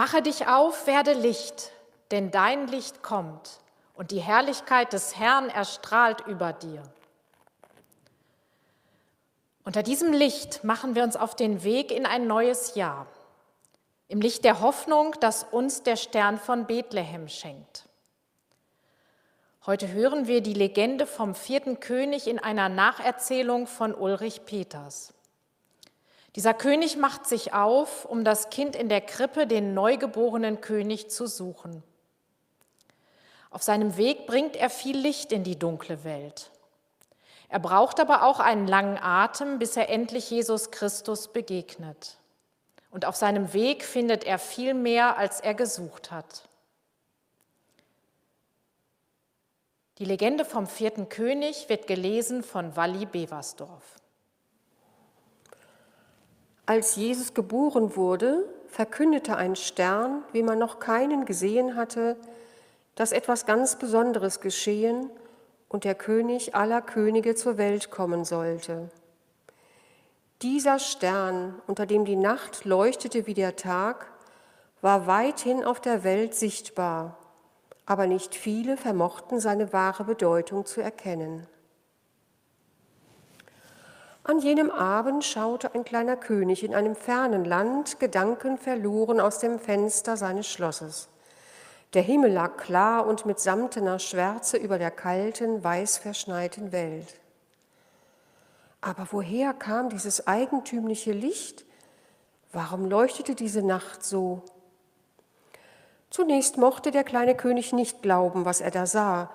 Mache dich auf, werde Licht, denn dein Licht kommt und die Herrlichkeit des Herrn erstrahlt über dir. Unter diesem Licht machen wir uns auf den Weg in ein neues Jahr, im Licht der Hoffnung, das uns der Stern von Bethlehem schenkt. Heute hören wir die Legende vom vierten König in einer Nacherzählung von Ulrich Peters. Dieser König macht sich auf, um das Kind in der Krippe, den neugeborenen König, zu suchen. Auf seinem Weg bringt er viel Licht in die dunkle Welt. Er braucht aber auch einen langen Atem, bis er endlich Jesus Christus begegnet. Und auf seinem Weg findet er viel mehr, als er gesucht hat. Die Legende vom vierten König wird gelesen von Walli Beversdorf. Als Jesus geboren wurde, verkündete ein Stern, wie man noch keinen gesehen hatte, dass etwas ganz Besonderes geschehen und der König aller Könige zur Welt kommen sollte. Dieser Stern, unter dem die Nacht leuchtete wie der Tag, war weithin auf der Welt sichtbar, aber nicht viele vermochten seine wahre Bedeutung zu erkennen. An jenem Abend schaute ein kleiner König in einem fernen Land, gedankenverloren aus dem Fenster seines Schlosses. Der Himmel lag klar und mit samtener Schwärze über der kalten, weiß verschneiten Welt. Aber woher kam dieses eigentümliche Licht? Warum leuchtete diese Nacht so? Zunächst mochte der kleine König nicht glauben, was er da sah,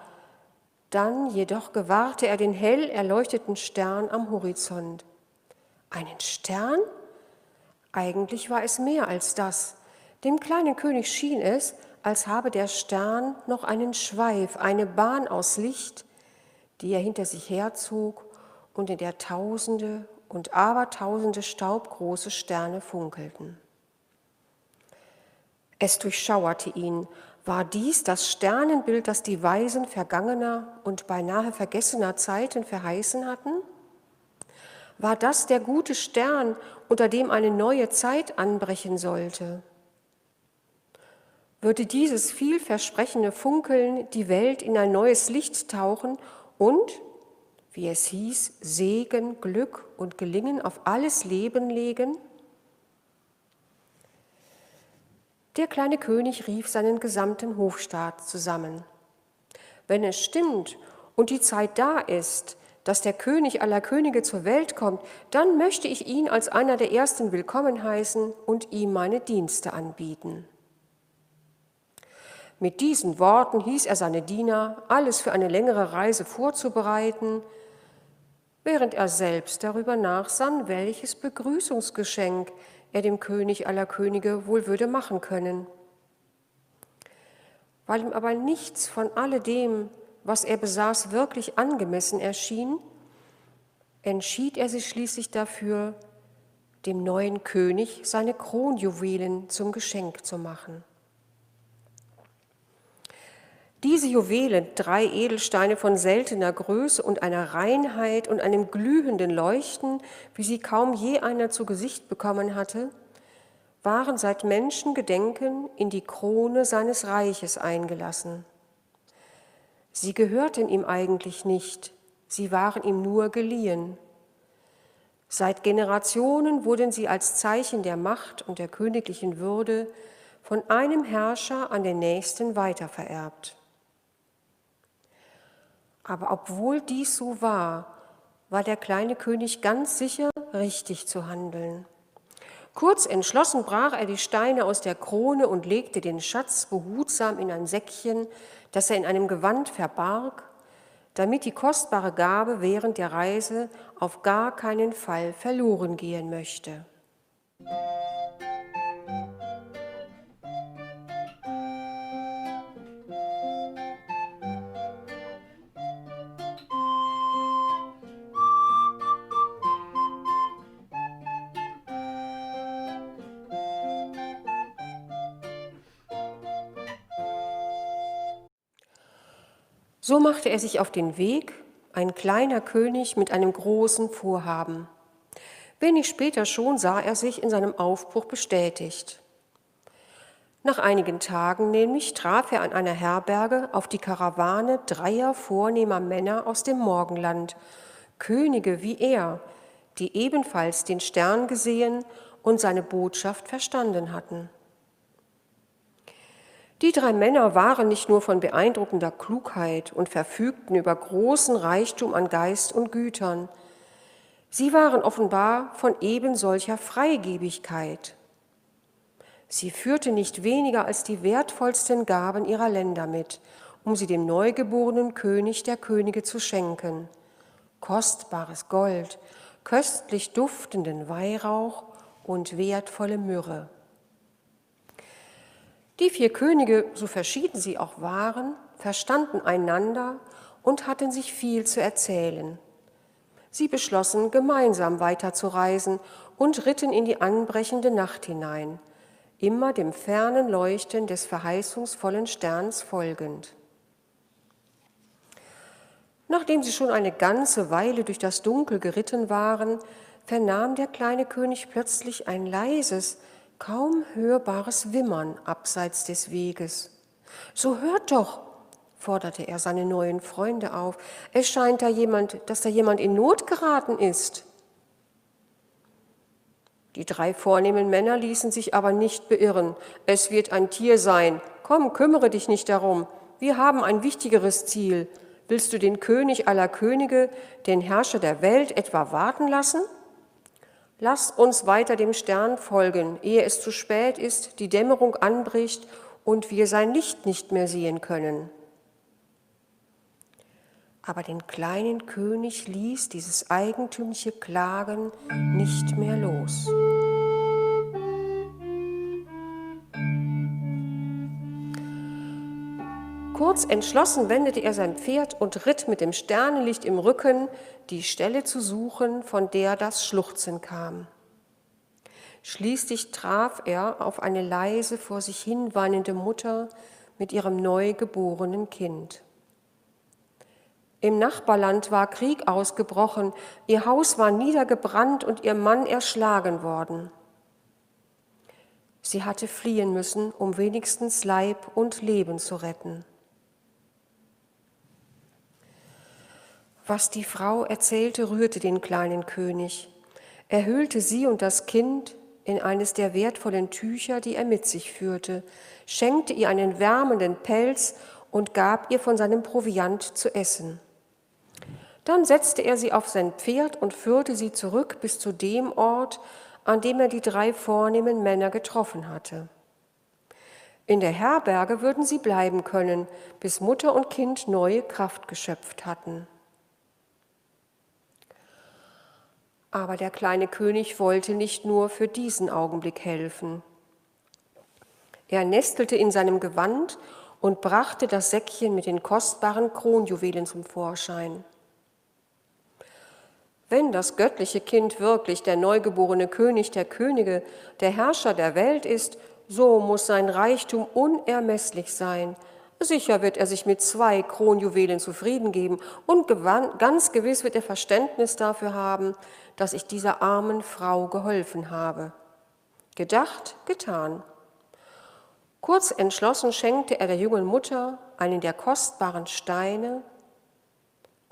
dann jedoch gewahrte er den hell erleuchteten Stern am Horizont. Einen Stern? Eigentlich war es mehr als das. Dem kleinen König schien es, als habe der Stern noch einen Schweif, eine Bahn aus Licht, die er hinter sich herzog und in der Tausende und Abertausende staubgroße Sterne funkelten. Es durchschauerte ihn, war dies das Sternenbild, das die Weisen vergangener und beinahe vergessener Zeiten verheißen hatten? War das der gute Stern, unter dem eine neue Zeit anbrechen sollte? Würde dieses vielversprechende Funkeln die Welt in ein neues Licht tauchen und, wie es hieß, Segen, Glück und Gelingen auf alles Leben legen? Der kleine König rief seinen gesamten Hofstaat zusammen. Wenn es stimmt und die Zeit da ist, dass der König aller Könige zur Welt kommt, dann möchte ich ihn als einer der Ersten willkommen heißen und ihm meine Dienste anbieten. Mit diesen Worten hieß er seine Diener, alles für eine längere Reise vorzubereiten, während er selbst darüber nachsann, welches Begrüßungsgeschenk er dem König aller Könige wohl würde machen können. Weil ihm aber nichts von alledem, was er besaß, wirklich angemessen erschien, entschied er sich schließlich dafür, dem neuen König seine Kronjuwelen zum Geschenk zu machen. Diese Juwelen, drei Edelsteine von seltener Größe und einer Reinheit und einem glühenden Leuchten, wie sie kaum je einer zu Gesicht bekommen hatte, waren seit Menschengedenken in die Krone seines Reiches eingelassen. Sie gehörten ihm eigentlich nicht, sie waren ihm nur geliehen. Seit Generationen wurden sie als Zeichen der Macht und der königlichen Würde von einem Herrscher an den nächsten weitervererbt. Aber obwohl dies so war, war der kleine König ganz sicher, richtig zu handeln. Kurz entschlossen brach er die Steine aus der Krone und legte den Schatz behutsam in ein Säckchen, das er in einem Gewand verbarg, damit die kostbare Gabe während der Reise auf gar keinen Fall verloren gehen möchte. So machte er sich auf den Weg, ein kleiner König mit einem großen Vorhaben. Wenig später schon sah er sich in seinem Aufbruch bestätigt. Nach einigen Tagen nämlich traf er an einer Herberge auf die Karawane dreier vornehmer Männer aus dem Morgenland, Könige wie er, die ebenfalls den Stern gesehen und seine Botschaft verstanden hatten. Die drei Männer waren nicht nur von beeindruckender Klugheit und verfügten über großen Reichtum an Geist und Gütern, sie waren offenbar von ebensolcher Freigebigkeit. Sie führte nicht weniger als die wertvollsten Gaben ihrer Länder mit, um sie dem neugeborenen König der Könige zu schenken. Kostbares Gold, köstlich duftenden Weihrauch und wertvolle Myrrhe. Die vier Könige, so verschieden sie auch waren, verstanden einander und hatten sich viel zu erzählen. Sie beschlossen, gemeinsam weiterzureisen und ritten in die anbrechende Nacht hinein, immer dem fernen Leuchten des verheißungsvollen Sterns folgend. Nachdem sie schon eine ganze Weile durch das Dunkel geritten waren, vernahm der kleine König plötzlich ein leises, kaum hörbares Wimmern abseits des Weges. So hört doch, forderte er seine neuen Freunde auf. Es scheint da jemand, dass da jemand in Not geraten ist. Die drei vornehmen Männer ließen sich aber nicht beirren. Es wird ein Tier sein. Komm, kümmere dich nicht darum. Wir haben ein wichtigeres Ziel. Willst du den König aller Könige, den Herrscher der Welt, etwa warten lassen? Lass uns weiter dem Stern folgen, ehe es zu spät ist, die Dämmerung anbricht und wir sein Licht nicht mehr sehen können. Aber den kleinen König ließ dieses eigentümliche Klagen nicht mehr los. Kurz entschlossen wendete er sein Pferd und ritt mit dem Sternenlicht im Rücken, die Stelle zu suchen, von der das Schluchzen kam. Schließlich traf er auf eine leise vor sich hin weinende Mutter mit ihrem neugeborenen Kind. Im Nachbarland war Krieg ausgebrochen, ihr Haus war niedergebrannt und ihr Mann erschlagen worden. Sie hatte fliehen müssen, um wenigstens Leib und Leben zu retten. Was die Frau erzählte, rührte den kleinen König. Er hüllte sie und das Kind in eines der wertvollen Tücher, die er mit sich führte, schenkte ihr einen wärmenden Pelz und gab ihr von seinem Proviant zu essen. Dann setzte er sie auf sein Pferd und führte sie zurück bis zu dem Ort, an dem er die drei vornehmen Männer getroffen hatte. In der Herberge würden sie bleiben können, bis Mutter und Kind neue Kraft geschöpft hatten. Aber der kleine König wollte nicht nur für diesen Augenblick helfen. Er nestelte in seinem Gewand und brachte das Säckchen mit den kostbaren Kronjuwelen zum Vorschein. Wenn das göttliche Kind wirklich der neugeborene König der Könige, der Herrscher der Welt ist, so muss sein Reichtum unermesslich sein, Sicher wird er sich mit zwei Kronjuwelen zufrieden geben und ganz gewiss wird er Verständnis dafür haben, dass ich dieser armen Frau geholfen habe. Gedacht, getan. Kurz entschlossen schenkte er der jungen Mutter einen der kostbaren Steine,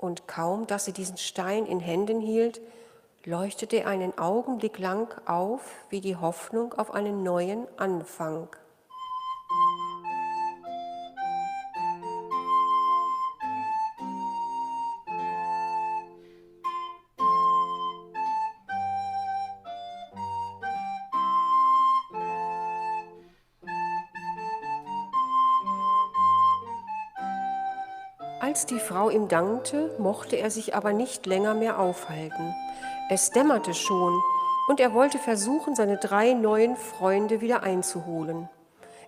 und kaum, dass sie diesen Stein in Händen hielt, leuchtete er einen Augenblick lang auf wie die Hoffnung auf einen neuen Anfang. Als die Frau ihm dankte, mochte er sich aber nicht länger mehr aufhalten. Es dämmerte schon, und er wollte versuchen, seine drei neuen Freunde wieder einzuholen.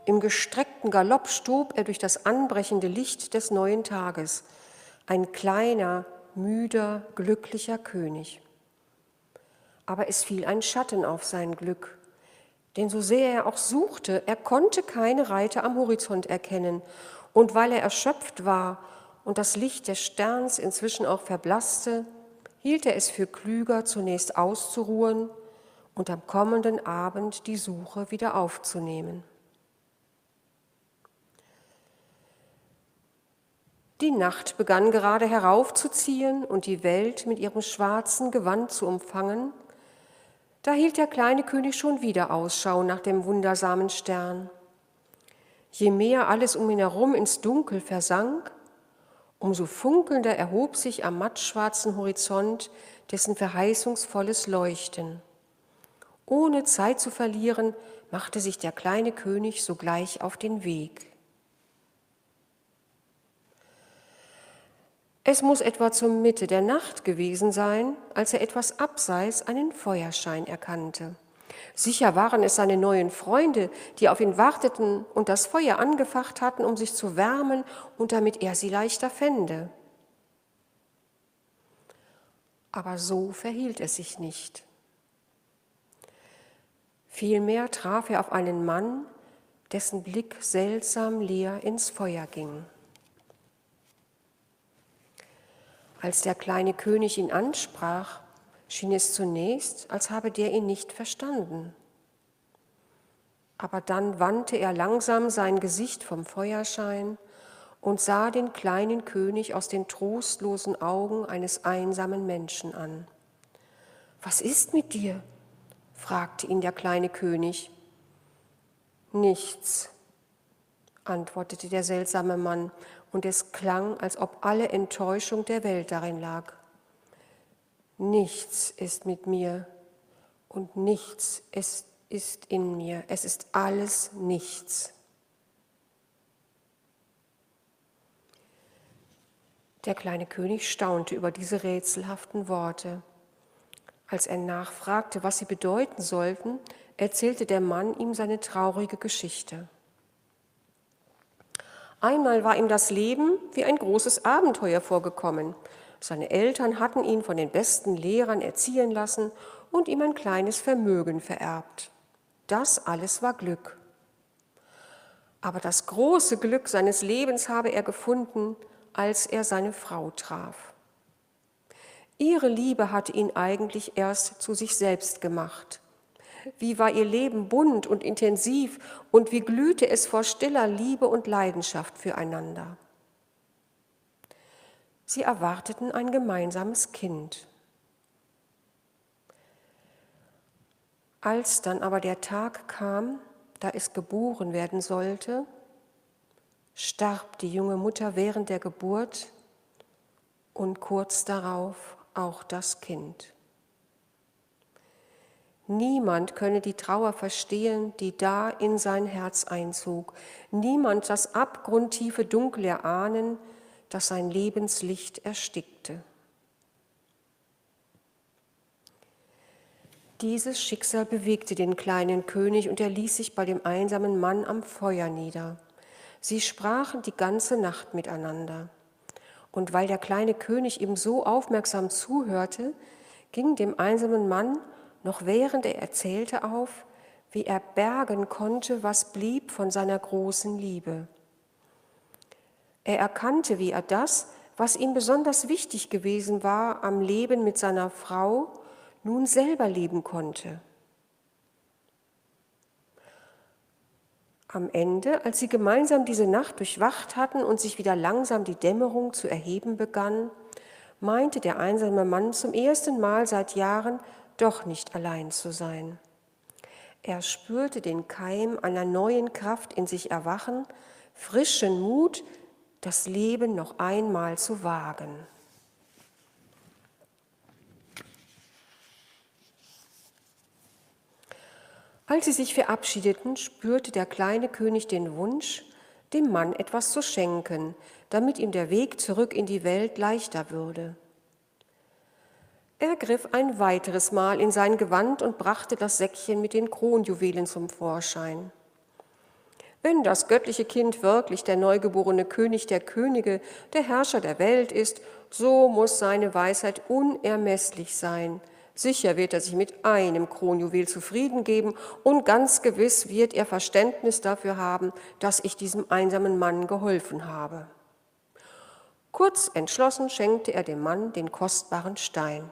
Im gestreckten Galopp stob er durch das anbrechende Licht des neuen Tages, ein kleiner, müder, glücklicher König. Aber es fiel ein Schatten auf sein Glück, denn so sehr er auch suchte, er konnte keine Reiter am Horizont erkennen, und weil er erschöpft war und das Licht des Sterns inzwischen auch verblasste, hielt er es für klüger, zunächst auszuruhen und am kommenden Abend die Suche wieder aufzunehmen. Die Nacht begann gerade heraufzuziehen und die Welt mit ihrem schwarzen Gewand zu umfangen. Da hielt der kleine König schon wieder Ausschau nach dem wundersamen Stern. Je mehr alles um ihn herum ins Dunkel versank, umso funkelnder erhob sich am mattschwarzen Horizont dessen verheißungsvolles Leuchten. Ohne Zeit zu verlieren, machte sich der kleine König sogleich auf den Weg. Es muss etwa zur Mitte der Nacht gewesen sein, als er etwas abseits einen Feuerschein erkannte. Sicher waren es seine neuen Freunde, die auf ihn warteten und das Feuer angefacht hatten, um sich zu wärmen und damit er sie leichter fände. Aber so verhielt es sich nicht. Vielmehr traf er auf einen Mann, dessen Blick seltsam leer ins Feuer ging. Als der kleine König ihn ansprach, schien es zunächst, als habe der ihn nicht verstanden. Aber dann wandte er langsam sein Gesicht vom Feuerschein und sah den kleinen König aus den trostlosen Augen eines einsamen Menschen an. Was ist mit dir? fragte ihn der kleine König. Nichts, antwortete der seltsame Mann, und es klang, als ob alle Enttäuschung der Welt darin lag. Nichts ist mit mir und nichts ist, ist in mir. Es ist alles nichts. Der kleine König staunte über diese rätselhaften Worte. Als er nachfragte, was sie bedeuten sollten, erzählte der Mann ihm seine traurige Geschichte. Einmal war ihm das Leben wie ein großes Abenteuer vorgekommen. Seine Eltern hatten ihn von den besten Lehrern erziehen lassen und ihm ein kleines Vermögen vererbt. Das alles war Glück. Aber das große Glück seines Lebens habe er gefunden, als er seine Frau traf. Ihre Liebe hatte ihn eigentlich erst zu sich selbst gemacht. Wie war ihr Leben bunt und intensiv und wie glühte es vor stiller Liebe und Leidenschaft füreinander. Sie erwarteten ein gemeinsames Kind. Als dann aber der Tag kam, da es geboren werden sollte, starb die junge Mutter während der Geburt und kurz darauf auch das Kind. Niemand könne die Trauer verstehen, die da in sein Herz einzog. Niemand das abgrundtiefe Dunkel erahnen, das sein Lebenslicht erstickte. Dieses Schicksal bewegte den kleinen König und er ließ sich bei dem einsamen Mann am Feuer nieder. Sie sprachen die ganze Nacht miteinander. Und weil der kleine König ihm so aufmerksam zuhörte, ging dem einsamen Mann, noch während er erzählte, auf, wie er bergen konnte, was blieb von seiner großen Liebe. Er erkannte, wie er das, was ihm besonders wichtig gewesen war am Leben mit seiner Frau, nun selber leben konnte. Am Ende, als sie gemeinsam diese Nacht durchwacht hatten und sich wieder langsam die Dämmerung zu erheben begann, meinte der einsame Mann zum ersten Mal seit Jahren doch nicht allein zu sein. Er spürte den Keim einer neuen Kraft in sich erwachen, frischen Mut, das Leben noch einmal zu wagen. Als sie sich verabschiedeten, spürte der kleine König den Wunsch, dem Mann etwas zu schenken, damit ihm der Weg zurück in die Welt leichter würde. Er griff ein weiteres Mal in sein Gewand und brachte das Säckchen mit den Kronjuwelen zum Vorschein. Wenn das göttliche Kind wirklich der neugeborene König der Könige, der Herrscher der Welt ist, so muss seine Weisheit unermesslich sein. Sicher wird er sich mit einem Kronjuwel zufrieden geben und ganz gewiss wird er Verständnis dafür haben, dass ich diesem einsamen Mann geholfen habe. Kurz entschlossen schenkte er dem Mann den kostbaren Stein.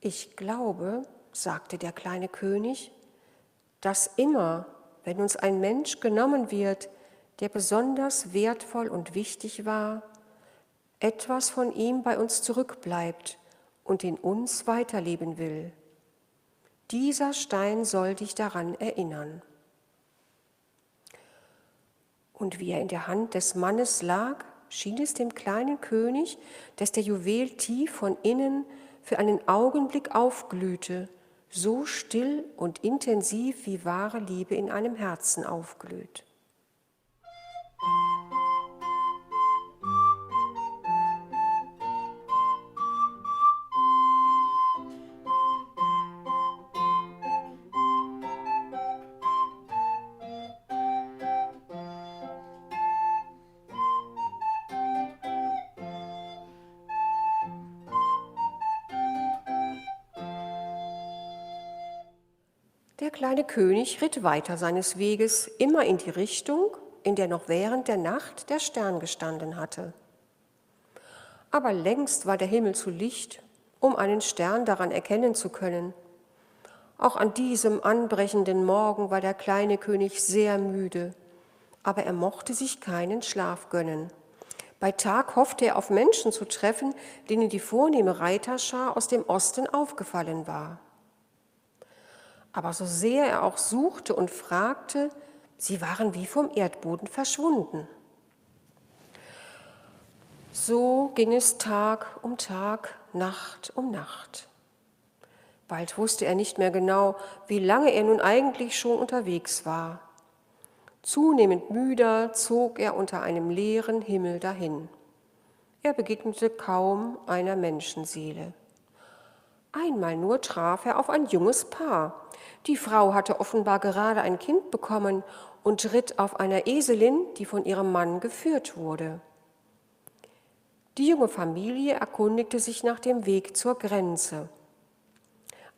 Ich glaube, sagte der kleine König, dass immer, wenn uns ein Mensch genommen wird, der besonders wertvoll und wichtig war, etwas von ihm bei uns zurückbleibt und in uns weiterleben will. Dieser Stein soll dich daran erinnern. Und wie er in der Hand des Mannes lag, schien es dem kleinen König, dass der Juwel tief von innen für einen Augenblick aufglühte, so still und intensiv wie wahre Liebe in einem Herzen aufglüht. Kleine König ritt weiter seines Weges, immer in die Richtung, in der noch während der Nacht der Stern gestanden hatte. Aber längst war der Himmel zu licht, um einen Stern daran erkennen zu können. Auch an diesem anbrechenden Morgen war der kleine König sehr müde, aber er mochte sich keinen Schlaf gönnen. Bei Tag hoffte er auf Menschen zu treffen, denen die vornehme Reiterschar aus dem Osten aufgefallen war. Aber so sehr er auch suchte und fragte, sie waren wie vom Erdboden verschwunden. So ging es Tag um Tag, Nacht um Nacht. Bald wusste er nicht mehr genau, wie lange er nun eigentlich schon unterwegs war. Zunehmend müder zog er unter einem leeren Himmel dahin. Er begegnete kaum einer Menschenseele. Einmal nur traf er auf ein junges Paar, die Frau hatte offenbar gerade ein Kind bekommen und ritt auf einer Eselin, die von ihrem Mann geführt wurde. Die junge Familie erkundigte sich nach dem Weg zur Grenze.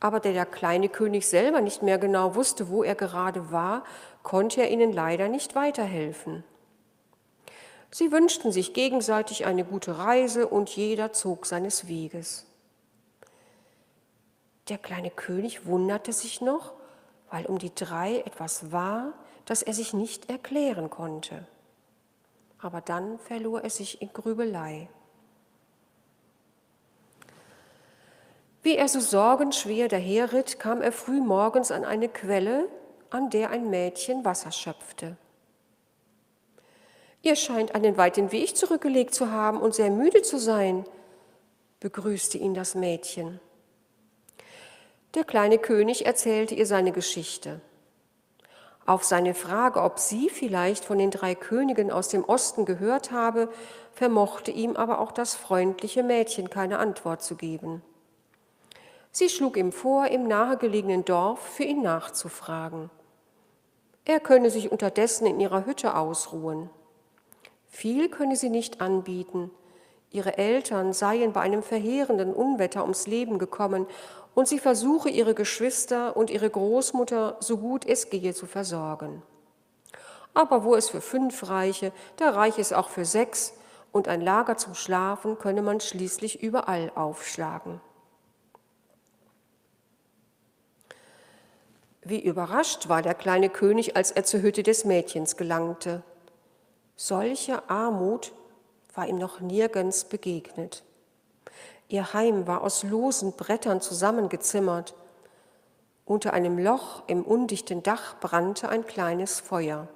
Aber da der kleine König selber nicht mehr genau wusste, wo er gerade war, konnte er ihnen leider nicht weiterhelfen. Sie wünschten sich gegenseitig eine gute Reise und jeder zog seines Weges. Der kleine König wunderte sich noch, weil um die drei etwas war, das er sich nicht erklären konnte. Aber dann verlor er sich in Grübelei. Wie er so sorgenschwer daherritt, kam er früh morgens an eine Quelle, an der ein Mädchen Wasser schöpfte. Ihr scheint einen weiten Weg zurückgelegt zu haben und sehr müde zu sein, begrüßte ihn das Mädchen. Der kleine König erzählte ihr seine Geschichte. Auf seine Frage, ob sie vielleicht von den drei Königen aus dem Osten gehört habe, vermochte ihm aber auch das freundliche Mädchen keine Antwort zu geben. Sie schlug ihm vor, im nahegelegenen Dorf für ihn nachzufragen. Er könne sich unterdessen in ihrer Hütte ausruhen. Viel könne sie nicht anbieten. Ihre Eltern seien bei einem verheerenden Unwetter ums Leben gekommen und sie versuche, ihre Geschwister und ihre Großmutter so gut es gehe zu versorgen. Aber wo es für fünf reiche, da reiche es auch für sechs, und ein Lager zum Schlafen könne man schließlich überall aufschlagen. Wie überrascht war der kleine König, als er zur Hütte des Mädchens gelangte. Solche Armut war ihm noch nirgends begegnet. Ihr Heim war aus losen Brettern zusammengezimmert. Unter einem Loch im undichten Dach brannte ein kleines Feuer.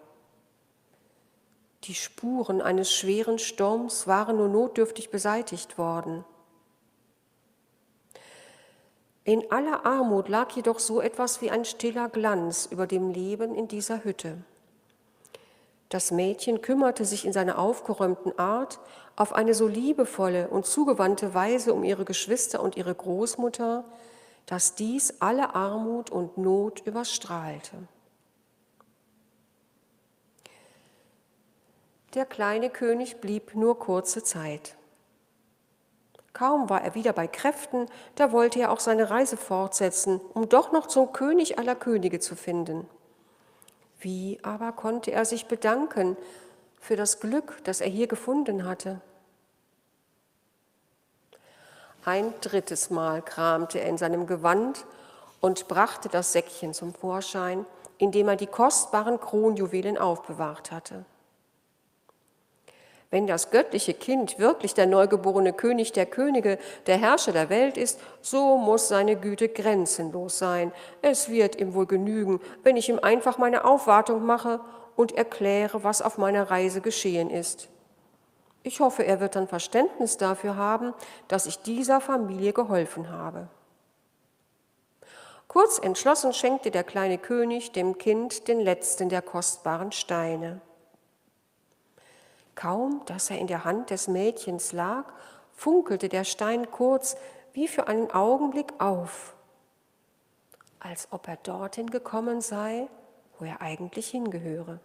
Die Spuren eines schweren Sturms waren nur notdürftig beseitigt worden. In aller Armut lag jedoch so etwas wie ein stiller Glanz über dem Leben in dieser Hütte. Das Mädchen kümmerte sich in seiner aufgeräumten Art auf eine so liebevolle und zugewandte Weise um ihre Geschwister und ihre Großmutter, dass dies alle Armut und Not überstrahlte. Der kleine König blieb nur kurze Zeit. Kaum war er wieder bei Kräften, da wollte er auch seine Reise fortsetzen, um doch noch zum König aller Könige zu finden. Wie aber konnte er sich bedanken für das Glück, das er hier gefunden hatte? Ein drittes Mal kramte er in seinem Gewand und brachte das Säckchen zum Vorschein, in dem er die kostbaren Kronjuwelen aufbewahrt hatte. Wenn das göttliche Kind wirklich der neugeborene König der Könige, der Herrscher der Welt ist, so muss seine Güte grenzenlos sein. Es wird ihm wohl genügen, wenn ich ihm einfach meine Aufwartung mache und erkläre, was auf meiner Reise geschehen ist. Ich hoffe, er wird dann Verständnis dafür haben, dass ich dieser Familie geholfen habe. Kurz entschlossen schenkte der kleine König dem Kind den letzten der kostbaren Steine. Kaum, dass er in der Hand des Mädchens lag, funkelte der Stein kurz wie für einen Augenblick auf, als ob er dorthin gekommen sei, wo er eigentlich hingehöre.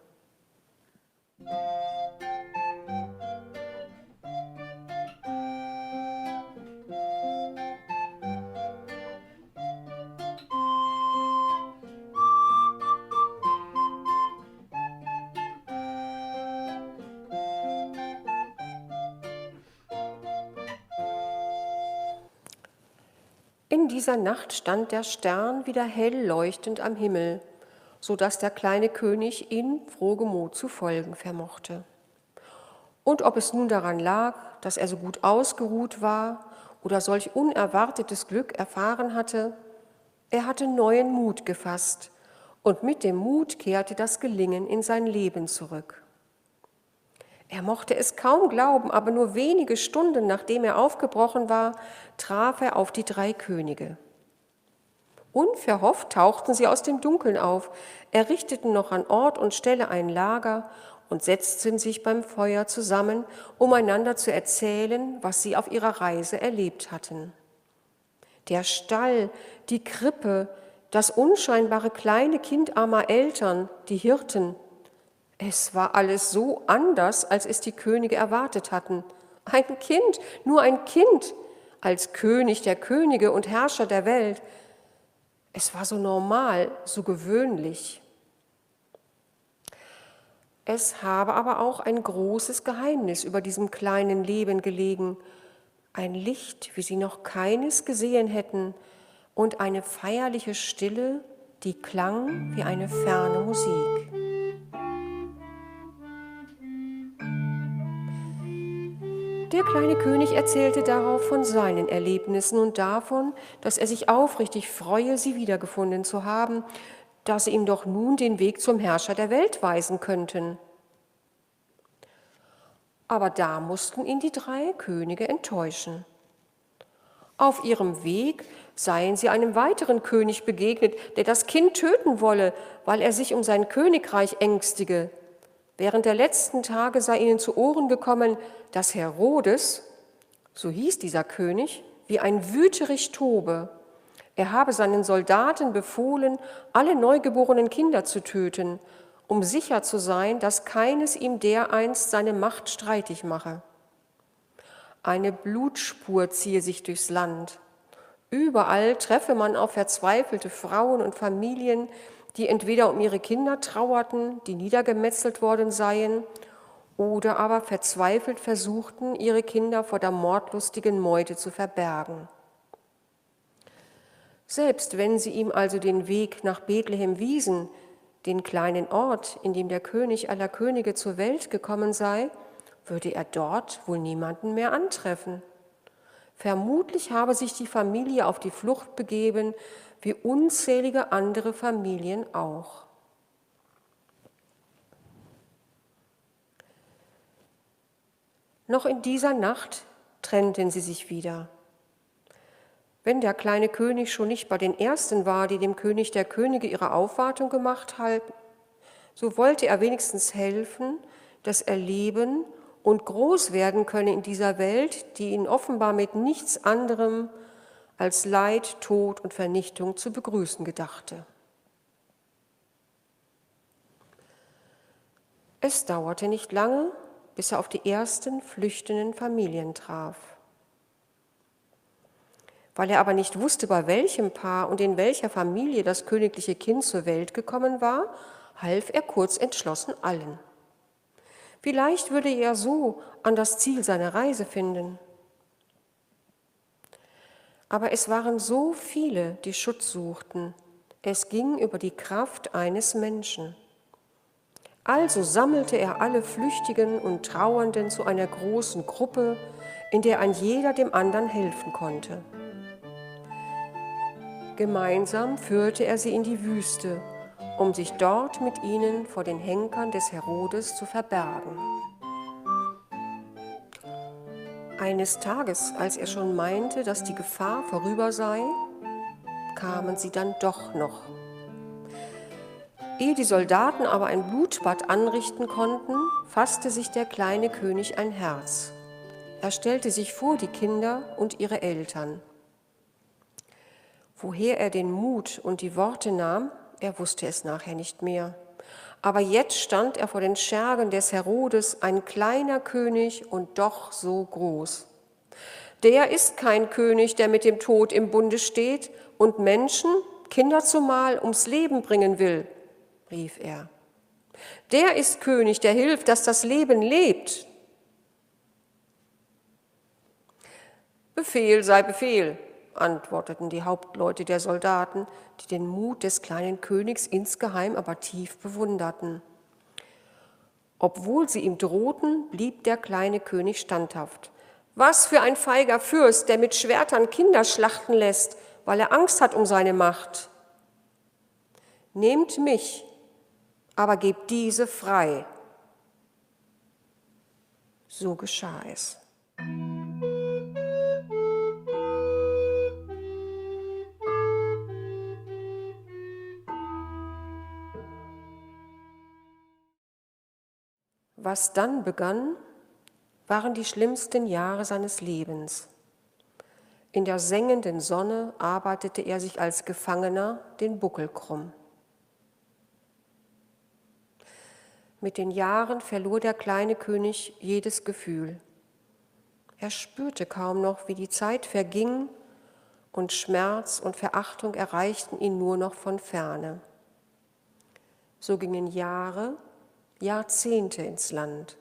In dieser Nacht stand der Stern wieder hell leuchtend am Himmel, so dass der kleine König ihn frohgemut zu folgen vermochte. Und ob es nun daran lag, dass er so gut ausgeruht war oder solch unerwartetes Glück erfahren hatte, er hatte neuen Mut gefasst und mit dem Mut kehrte das Gelingen in sein Leben zurück. Er mochte es kaum glauben, aber nur wenige Stunden nachdem er aufgebrochen war, traf er auf die drei Könige. Unverhofft tauchten sie aus dem Dunkeln auf, errichteten noch an Ort und Stelle ein Lager und setzten sich beim Feuer zusammen, um einander zu erzählen, was sie auf ihrer Reise erlebt hatten. Der Stall, die Krippe, das unscheinbare kleine Kind armer Eltern, die Hirten, es war alles so anders, als es die Könige erwartet hatten. Ein Kind, nur ein Kind, als König der Könige und Herrscher der Welt. Es war so normal, so gewöhnlich. Es habe aber auch ein großes Geheimnis über diesem kleinen Leben gelegen, ein Licht, wie sie noch keines gesehen hätten, und eine feierliche Stille, die klang wie eine ferne Musik. Der kleine König erzählte darauf von seinen Erlebnissen und davon, dass er sich aufrichtig freue, sie wiedergefunden zu haben, da sie ihm doch nun den Weg zum Herrscher der Welt weisen könnten. Aber da mussten ihn die drei Könige enttäuschen. Auf ihrem Weg seien sie einem weiteren König begegnet, der das Kind töten wolle, weil er sich um sein Königreich ängstige. Während der letzten Tage sei ihnen zu Ohren gekommen, dass Herodes, so hieß dieser König, wie ein Wüterich tobe. Er habe seinen Soldaten befohlen, alle neugeborenen Kinder zu töten, um sicher zu sein, dass keines ihm dereinst seine Macht streitig mache. Eine Blutspur ziehe sich durchs Land. Überall treffe man auf verzweifelte Frauen und Familien, die entweder um ihre Kinder trauerten, die niedergemetzelt worden seien, oder aber verzweifelt versuchten, ihre Kinder vor der mordlustigen Meute zu verbergen. Selbst wenn sie ihm also den Weg nach Bethlehem wiesen, den kleinen Ort, in dem der König aller Könige zur Welt gekommen sei, würde er dort wohl niemanden mehr antreffen. Vermutlich habe sich die Familie auf die Flucht begeben, wie unzählige andere Familien auch. Noch in dieser Nacht trennten sie sich wieder. Wenn der kleine König schon nicht bei den Ersten war, die dem König der Könige ihre Aufwartung gemacht halten, so wollte er wenigstens helfen, dass er leben und groß werden könne in dieser Welt, die ihn offenbar mit nichts anderem als Leid, Tod und Vernichtung zu begrüßen gedachte. Es dauerte nicht lange, bis er auf die ersten flüchtenden Familien traf. Weil er aber nicht wusste, bei welchem Paar und in welcher Familie das königliche Kind zur Welt gekommen war, half er kurz entschlossen allen. Vielleicht würde er so an das Ziel seiner Reise finden. Aber es waren so viele, die Schutz suchten. Es ging über die Kraft eines Menschen. Also sammelte er alle Flüchtigen und Trauernden zu einer großen Gruppe, in der ein jeder dem anderen helfen konnte. Gemeinsam führte er sie in die Wüste, um sich dort mit ihnen vor den Henkern des Herodes zu verbergen. Eines Tages, als er schon meinte, dass die Gefahr vorüber sei, kamen sie dann doch noch. Ehe die Soldaten aber ein Blutbad anrichten konnten, fasste sich der kleine König ein Herz. Er stellte sich vor die Kinder und ihre Eltern. Woher er den Mut und die Worte nahm, er wusste es nachher nicht mehr. Aber jetzt stand er vor den Schergen des Herodes, ein kleiner König und doch so groß. Der ist kein König, der mit dem Tod im Bunde steht und Menschen, Kinder zumal, ums Leben bringen will, rief er. Der ist König, der hilft, dass das Leben lebt. Befehl sei Befehl, antworteten die Hauptleute der Soldaten, die den Mut des kleinen Königs insgeheim aber tief bewunderten. Obwohl sie ihm drohten, blieb der kleine König standhaft. Was für ein feiger Fürst, der mit Schwertern Kinder schlachten lässt, weil er Angst hat um seine Macht. Nehmt mich, aber gebt diese frei. So geschah es. Was dann begann, waren die schlimmsten Jahre seines Lebens. In der sengenden Sonne arbeitete er sich als Gefangener den Buckel krumm. Mit den Jahren verlor der kleine König jedes Gefühl. Er spürte kaum noch, wie die Zeit verging, und Schmerz und Verachtung erreichten ihn nur noch von ferne. So gingen Jahre Jahrzehnte ins Land.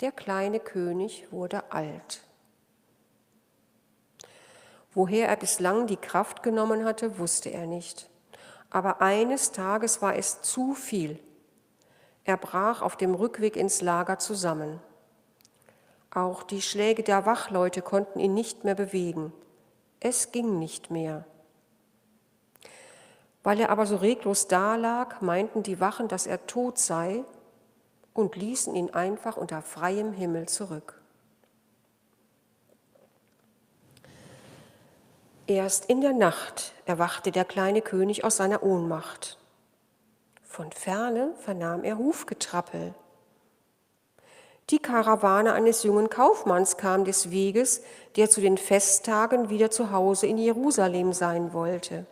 Der kleine König wurde alt. Woher er bislang die Kraft genommen hatte, wusste er nicht. Aber eines Tages war es zu viel. Er brach auf dem Rückweg ins Lager zusammen. Auch die Schläge der Wachleute konnten ihn nicht mehr bewegen. Es ging nicht mehr. Weil er aber so reglos dalag, meinten die Wachen, dass er tot sei und ließen ihn einfach unter freiem Himmel zurück. Erst in der Nacht erwachte der kleine König aus seiner Ohnmacht. Von ferne vernahm er Hufgetrappel. Die Karawane eines jungen Kaufmanns kam des Weges, der zu den Festtagen wieder zu Hause in Jerusalem sein wollte.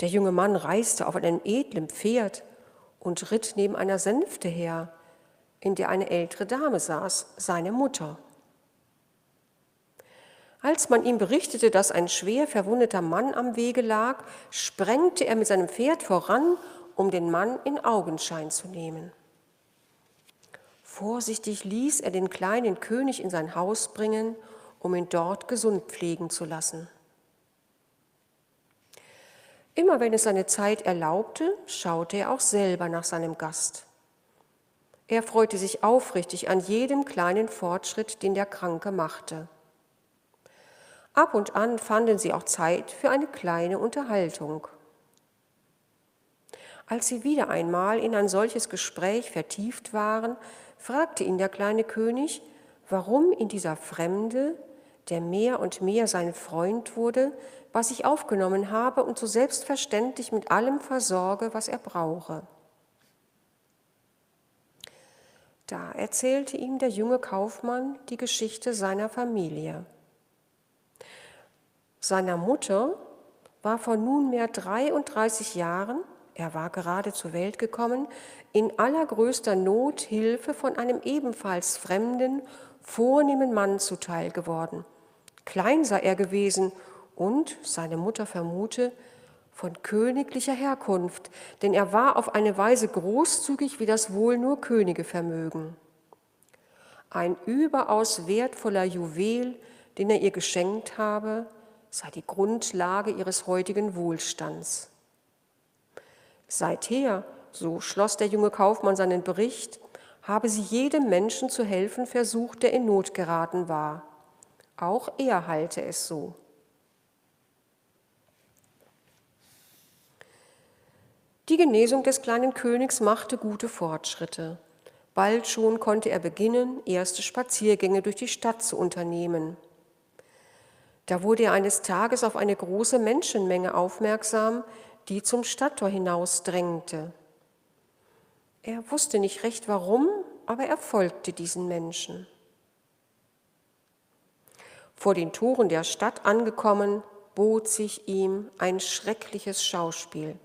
Der junge Mann reiste auf einem edlen Pferd und ritt neben einer Sänfte her, in der eine ältere Dame saß, seine Mutter. Als man ihm berichtete, dass ein schwer verwundeter Mann am Wege lag, sprengte er mit seinem Pferd voran, um den Mann in Augenschein zu nehmen. Vorsichtig ließ er den kleinen König in sein Haus bringen, um ihn dort gesund pflegen zu lassen. Immer wenn es seine Zeit erlaubte, schaute er auch selber nach seinem Gast. Er freute sich aufrichtig an jedem kleinen Fortschritt, den der Kranke machte. Ab und an fanden sie auch Zeit für eine kleine Unterhaltung. Als sie wieder einmal in ein solches Gespräch vertieft waren, fragte ihn der kleine König, warum ihn dieser Fremde, der mehr und mehr sein Freund wurde, was ich aufgenommen habe und so selbstverständlich mit allem versorge, was er brauche. Da erzählte ihm der junge Kaufmann die Geschichte seiner Familie. Seiner Mutter war vor nunmehr 33 Jahren, er war gerade zur Welt gekommen, in allergrößter Not Hilfe von einem ebenfalls fremden, vornehmen Mann zuteil geworden. Klein sei er gewesen und, seine Mutter vermute, von königlicher Herkunft, denn er war auf eine Weise großzügig, wie das wohl nur Könige vermögen. Ein überaus wertvoller Juwel, den er ihr geschenkt habe, sei die Grundlage ihres heutigen Wohlstands. Seither so schloss der junge Kaufmann seinen Bericht, habe sie jedem Menschen zu helfen versucht, der in Not geraten war. Auch er halte es so. Die Genesung des kleinen Königs machte gute Fortschritte. Bald schon konnte er beginnen, erste Spaziergänge durch die Stadt zu unternehmen. Da wurde er eines Tages auf eine große Menschenmenge aufmerksam, die zum Stadttor hinaus drängte. Er wusste nicht recht warum, aber er folgte diesen Menschen. Vor den Toren der Stadt angekommen, bot sich ihm ein schreckliches Schauspiel.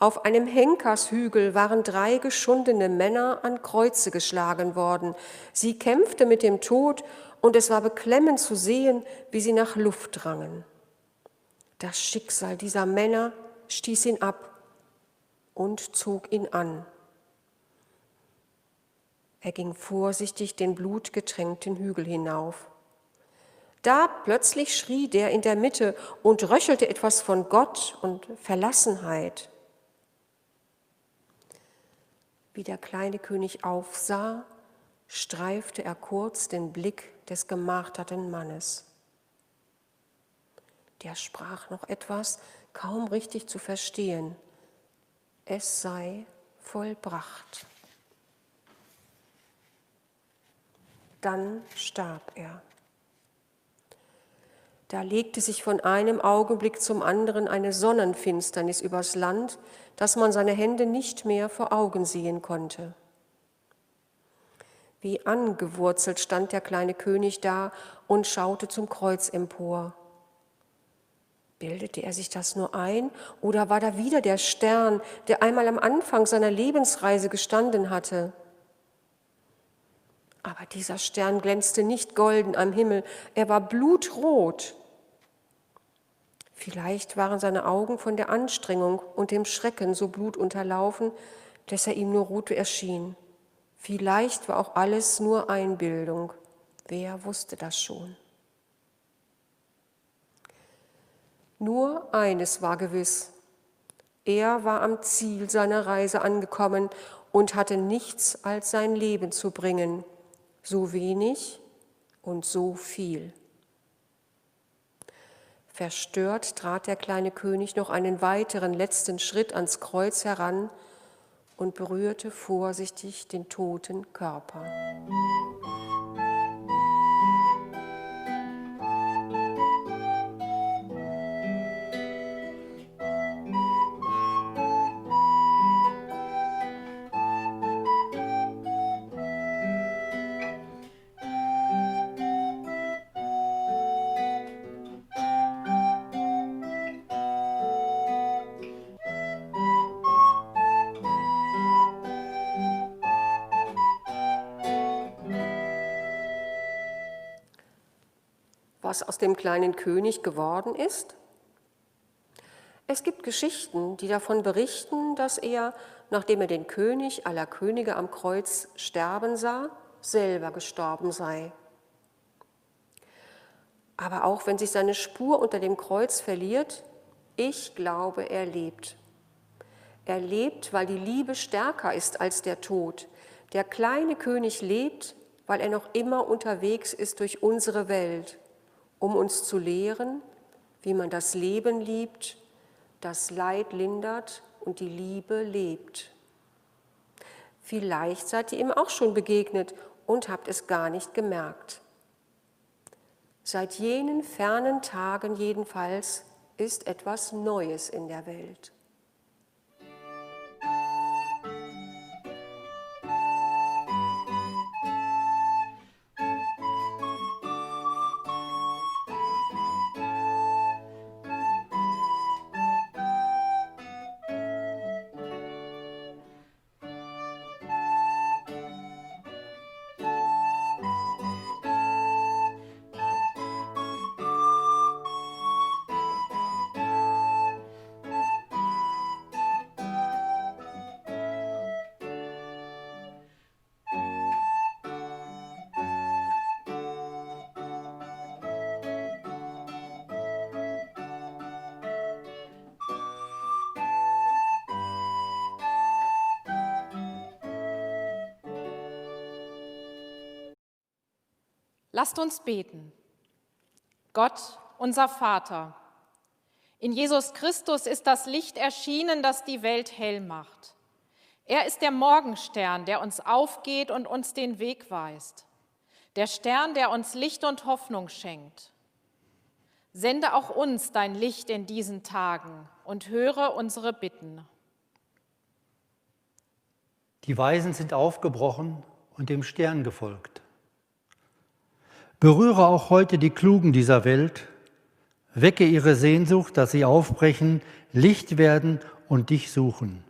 Auf einem Henkershügel waren drei geschundene Männer an Kreuze geschlagen worden. Sie kämpfte mit dem Tod und es war beklemmend zu sehen, wie sie nach Luft drangen. Das Schicksal dieser Männer stieß ihn ab und zog ihn an. Er ging vorsichtig den blutgetränkten Hügel hinauf. Da plötzlich schrie der in der Mitte und röchelte etwas von Gott und Verlassenheit. Wie der kleine König aufsah, streifte er kurz den Blick des gemarterten Mannes. Der sprach noch etwas, kaum richtig zu verstehen. Es sei vollbracht. Dann starb er. Da legte sich von einem Augenblick zum anderen eine Sonnenfinsternis übers Land, dass man seine Hände nicht mehr vor Augen sehen konnte. Wie angewurzelt stand der kleine König da und schaute zum Kreuz empor. Bildete er sich das nur ein oder war da wieder der Stern, der einmal am Anfang seiner Lebensreise gestanden hatte? Aber dieser Stern glänzte nicht golden am Himmel, er war blutrot. Vielleicht waren seine Augen von der Anstrengung und dem Schrecken so blutunterlaufen, dass er ihm nur rot erschien. Vielleicht war auch alles nur Einbildung. Wer wusste das schon? Nur eines war gewiss. Er war am Ziel seiner Reise angekommen und hatte nichts als sein Leben zu bringen, so wenig und so viel. Verstört trat der kleine König noch einen weiteren letzten Schritt ans Kreuz heran und berührte vorsichtig den toten Körper. Dem kleinen König geworden ist? Es gibt Geschichten, die davon berichten, dass er, nachdem er den König aller Könige am Kreuz sterben sah, selber gestorben sei. Aber auch wenn sich seine Spur unter dem Kreuz verliert, ich glaube, er lebt. Er lebt, weil die Liebe stärker ist als der Tod. Der kleine König lebt, weil er noch immer unterwegs ist durch unsere Welt um uns zu lehren, wie man das Leben liebt, das Leid lindert und die Liebe lebt. Vielleicht seid ihr ihm auch schon begegnet und habt es gar nicht gemerkt. Seit jenen fernen Tagen jedenfalls ist etwas Neues in der Welt. Lasst uns beten. Gott, unser Vater, in Jesus Christus ist das Licht erschienen, das die Welt hell macht. Er ist der Morgenstern, der uns aufgeht und uns den Weg weist. Der Stern, der uns Licht und Hoffnung schenkt. Sende auch uns dein Licht in diesen Tagen und höre unsere Bitten. Die Weisen sind aufgebrochen und dem Stern gefolgt. Berühre auch heute die Klugen dieser Welt, wecke ihre Sehnsucht, dass sie aufbrechen, Licht werden und dich suchen.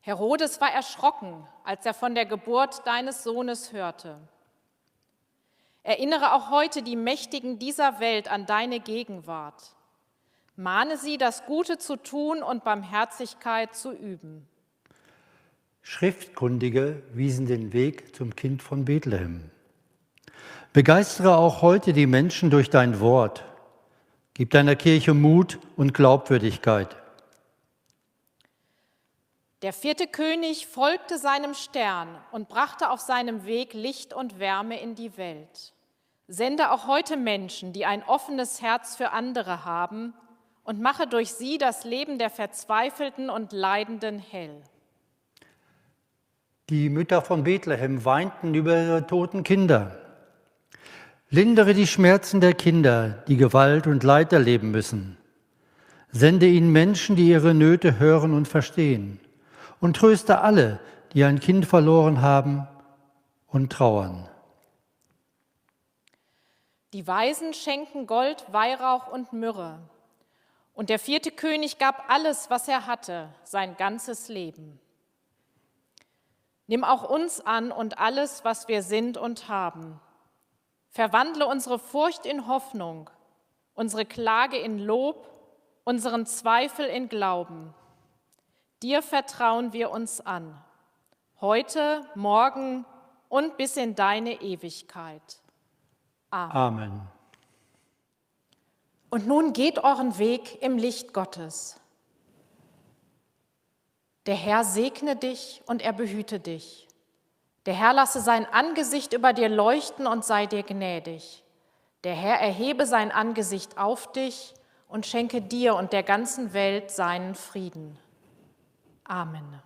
Herodes war erschrocken, als er von der Geburt deines Sohnes hörte. Erinnere auch heute die Mächtigen dieser Welt an deine Gegenwart. Mahne sie, das Gute zu tun und Barmherzigkeit zu üben. Schriftkundige wiesen den Weg zum Kind von Bethlehem. Begeistere auch heute die Menschen durch dein Wort. Gib deiner Kirche Mut und Glaubwürdigkeit. Der vierte König folgte seinem Stern und brachte auf seinem Weg Licht und Wärme in die Welt. Sende auch heute Menschen, die ein offenes Herz für andere haben, und mache durch sie das Leben der Verzweifelten und Leidenden hell. Die Mütter von Bethlehem weinten über ihre toten Kinder. Lindere die Schmerzen der Kinder, die Gewalt und Leid erleben müssen. Sende ihnen Menschen, die ihre Nöte hören und verstehen. Und tröste alle, die ein Kind verloren haben und trauern. Die Weisen schenken Gold, Weihrauch und Myrrhe. Und der vierte König gab alles, was er hatte, sein ganzes Leben. Nimm auch uns an und alles, was wir sind und haben. Verwandle unsere Furcht in Hoffnung, unsere Klage in Lob, unseren Zweifel in Glauben. Dir vertrauen wir uns an, heute, morgen und bis in deine Ewigkeit. Amen. Amen. Und nun geht euren Weg im Licht Gottes. Der Herr segne dich und er behüte dich. Der Herr lasse sein Angesicht über dir leuchten und sei dir gnädig. Der Herr erhebe sein Angesicht auf dich und schenke dir und der ganzen Welt seinen Frieden. Amen.